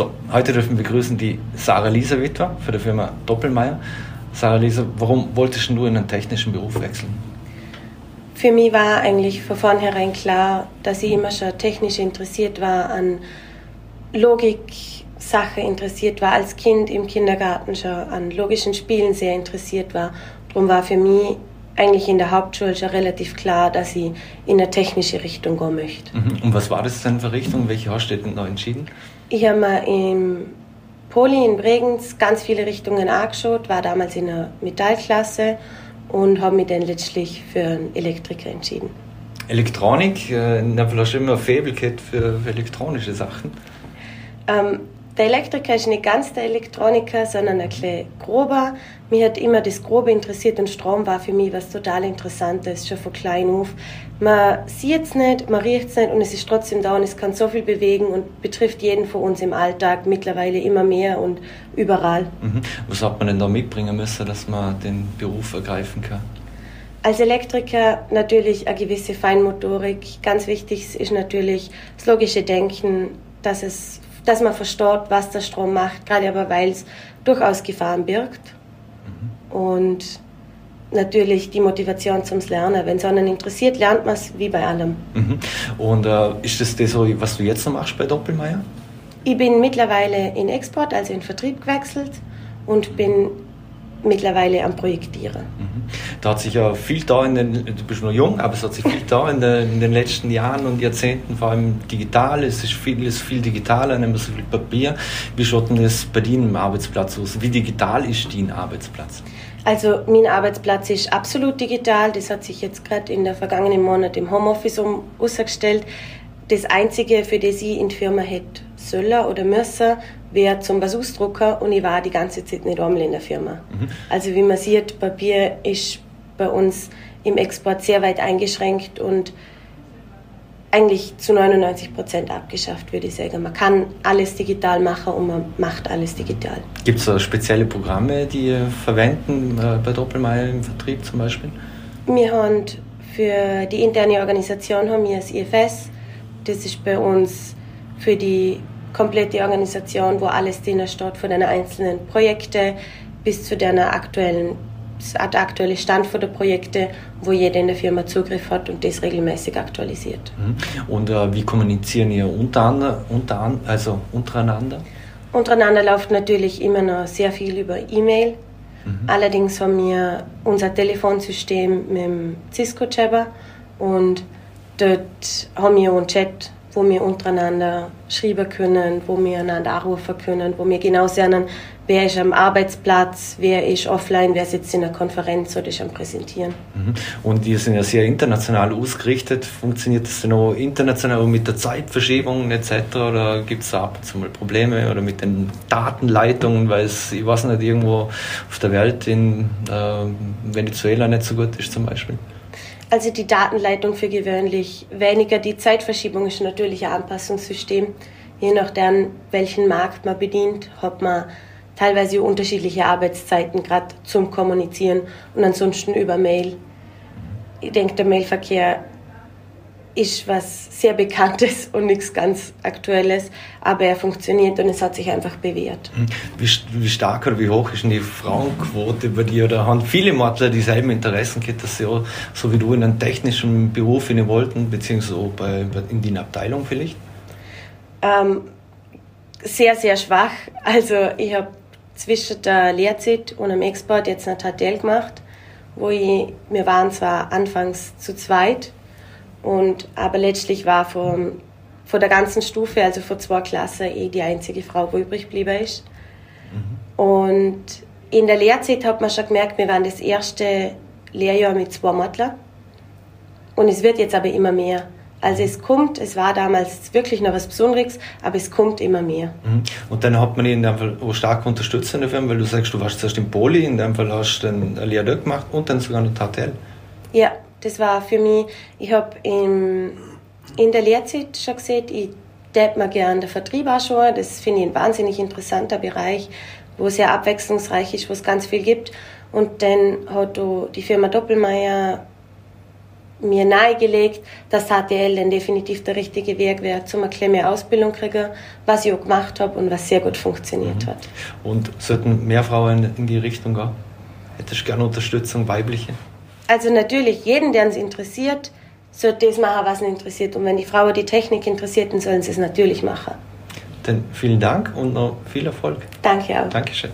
So, heute dürfen wir begrüßen die Sarah Lisa Witwer für die Firma Doppelmeier. Sarah Lisa, warum wolltest du in einen technischen Beruf wechseln? Für mich war eigentlich von vornherein klar, dass ich immer schon technisch interessiert war, an Logik, Sache interessiert war, als Kind im Kindergarten schon an logischen Spielen sehr interessiert war. Darum war für mich eigentlich in der Hauptschule schon relativ klar, dass ich in eine technische Richtung gehen möchte. Mhm. Und was war das denn für Richtung? Welche hast du denn noch entschieden? Ich habe mir im Poli in Bregenz ganz viele Richtungen angeschaut, war damals in der Metallklasse und habe mich dann letztlich für einen Elektriker entschieden. Elektronik, äh, Fall hast du immer ein Faible für, für elektronische Sachen. Ähm, der Elektriker ist nicht ganz der Elektroniker, sondern ein bisschen grober. Mich hat immer das Grobe interessiert und Strom war für mich was total Interessantes, schon von klein auf. Man sieht es nicht, man riecht es nicht und es ist trotzdem da und es kann so viel bewegen und betrifft jeden von uns im Alltag mittlerweile immer mehr und überall. Mhm. Was hat man denn da mitbringen müssen, dass man den Beruf ergreifen kann? Als Elektriker natürlich eine gewisse Feinmotorik. Ganz wichtig ist natürlich das logische Denken, dass es dass man versteht, was der Strom macht, gerade aber weil es durchaus Gefahren birgt. Mhm. Und natürlich die Motivation zum Lernen. Wenn es einen interessiert, lernt man es wie bei allem. Mhm. Und äh, ist das das, was du jetzt noch machst bei Doppelmeier? Ich bin mittlerweile in Export, also in Vertrieb gewechselt und bin mittlerweile am Projektieren. Mhm. Da hat sich ja viel da in den, du bist noch jung, aber es hat sich viel da in den, in den letzten Jahren und Jahrzehnten, vor allem digital, es ist vieles viel digitaler, nicht mehr so viel Papier. Wie schaut denn das bei dir im Arbeitsplatz aus? Wie digital ist dein Arbeitsplatz? Also mein Arbeitsplatz ist absolut digital, das hat sich jetzt gerade in der vergangenen Monat im Homeoffice um ausgestellt. Das Einzige, für das ich in die Firma hätte sollen oder müssen, wäre zum was ausdrucken und ich war die ganze Zeit nicht einmal in der Firma. Mhm. Also wie man sieht, Papier ist bei uns im Export sehr weit eingeschränkt und eigentlich zu 99 Prozent abgeschafft, würde ich sagen. Man kann alles digital machen und man macht alles digital. Gibt es spezielle Programme, die ihr verwenden äh, bei Doppelmeier im Vertrieb zum Beispiel? Wir haben für die interne Organisation haben wir das IFS, das ist bei uns für die komplette Organisation, wo alles drin steht, von den einzelnen Projekten bis zu der aktuellen der aktuelle Stand der Projekte, wo jeder in der Firma Zugriff hat und das regelmäßig aktualisiert. Mhm. Und äh, wie kommunizieren ihr untereinander, unter, also untereinander? Untereinander läuft natürlich immer noch sehr viel über E-Mail. Mhm. Allerdings haben wir unser Telefonsystem mit dem Cisco-Jabber und Dort haben wir einen Chat, wo wir untereinander schreiben können, wo wir einander anrufen können, wo wir genau sehen, wer ist am Arbeitsplatz, wer ist offline, wer sitzt in der Konferenz oder ist am Präsentieren. Mhm. Und die sind ja sehr international ausgerichtet. Funktioniert das denn auch international mit der Zeitverschiebung etc. Oder gibt es da ab und zu mal Probleme oder mit den Datenleitungen, weil es, ich weiß nicht, irgendwo auf der Welt in äh, Venezuela nicht so gut ist zum Beispiel? Also die Datenleitung für gewöhnlich weniger. Die Zeitverschiebung ist natürlich ein Anpassungssystem. Je nachdem, welchen Markt man bedient, hat man teilweise unterschiedliche Arbeitszeiten, gerade zum Kommunizieren und ansonsten über Mail. Ich denke, der Mailverkehr ist was sehr Bekanntes und nichts ganz Aktuelles, aber er funktioniert und es hat sich einfach bewährt. Hm. Wie, wie stark oder wie hoch ist denn die Frauenquote bei dir? Oder haben viele Mortler dieselben Interessen gehabt, dass sie auch, so wie du in einen technischen Beruf hinein wollten, beziehungsweise bei, in die Abteilung vielleicht? Ähm, sehr, sehr schwach. Also ich habe zwischen der Lehrzeit und dem Export jetzt ein Tatel gemacht, wo ich, wir waren zwar anfangs zu zweit, und, aber letztlich war von, von der ganzen Stufe, also von zwei Klassen, eh die einzige Frau, die übrig geblieben ist. Mhm. Und in der Lehrzeit hat man schon gemerkt, wir waren das erste Lehrjahr mit zwei Mottler. Und es wird jetzt aber immer mehr. Also es kommt, es war damals wirklich noch was Besonderes, aber es kommt immer mehr. Mhm. Und dann hat man ihn in dem Fall auch stark unterstützt in der Firma, weil du sagst, du warst zuerst im Poli, in dem Fall hast du dann eine Lehre gemacht und dann sogar noch Tatel. Ja, das war für mich, ich habe in der Lehrzeit schon gesehen, ich tät mir gerne den Vertrieb anschauen. Das finde ich ein wahnsinnig interessanter Bereich, wo es sehr abwechslungsreich ist, wo es ganz viel gibt. Und dann hat die Firma Doppelmeier mir nahegelegt, dass HTL dann definitiv der richtige Weg wäre, zum eine kleine Ausbildung kriegen, was ich auch gemacht habe und was sehr gut funktioniert mhm. hat. Und sollten mehr Frauen in die Richtung gehen? Hättest du gerne Unterstützung, weibliche? Also natürlich, jeden, der uns interessiert, sollte das machen, was ihn interessiert. Und wenn die Frau die Technik interessiert, dann sollen sie es natürlich machen. Dann vielen Dank und noch viel Erfolg. Danke auch. Dankeschön.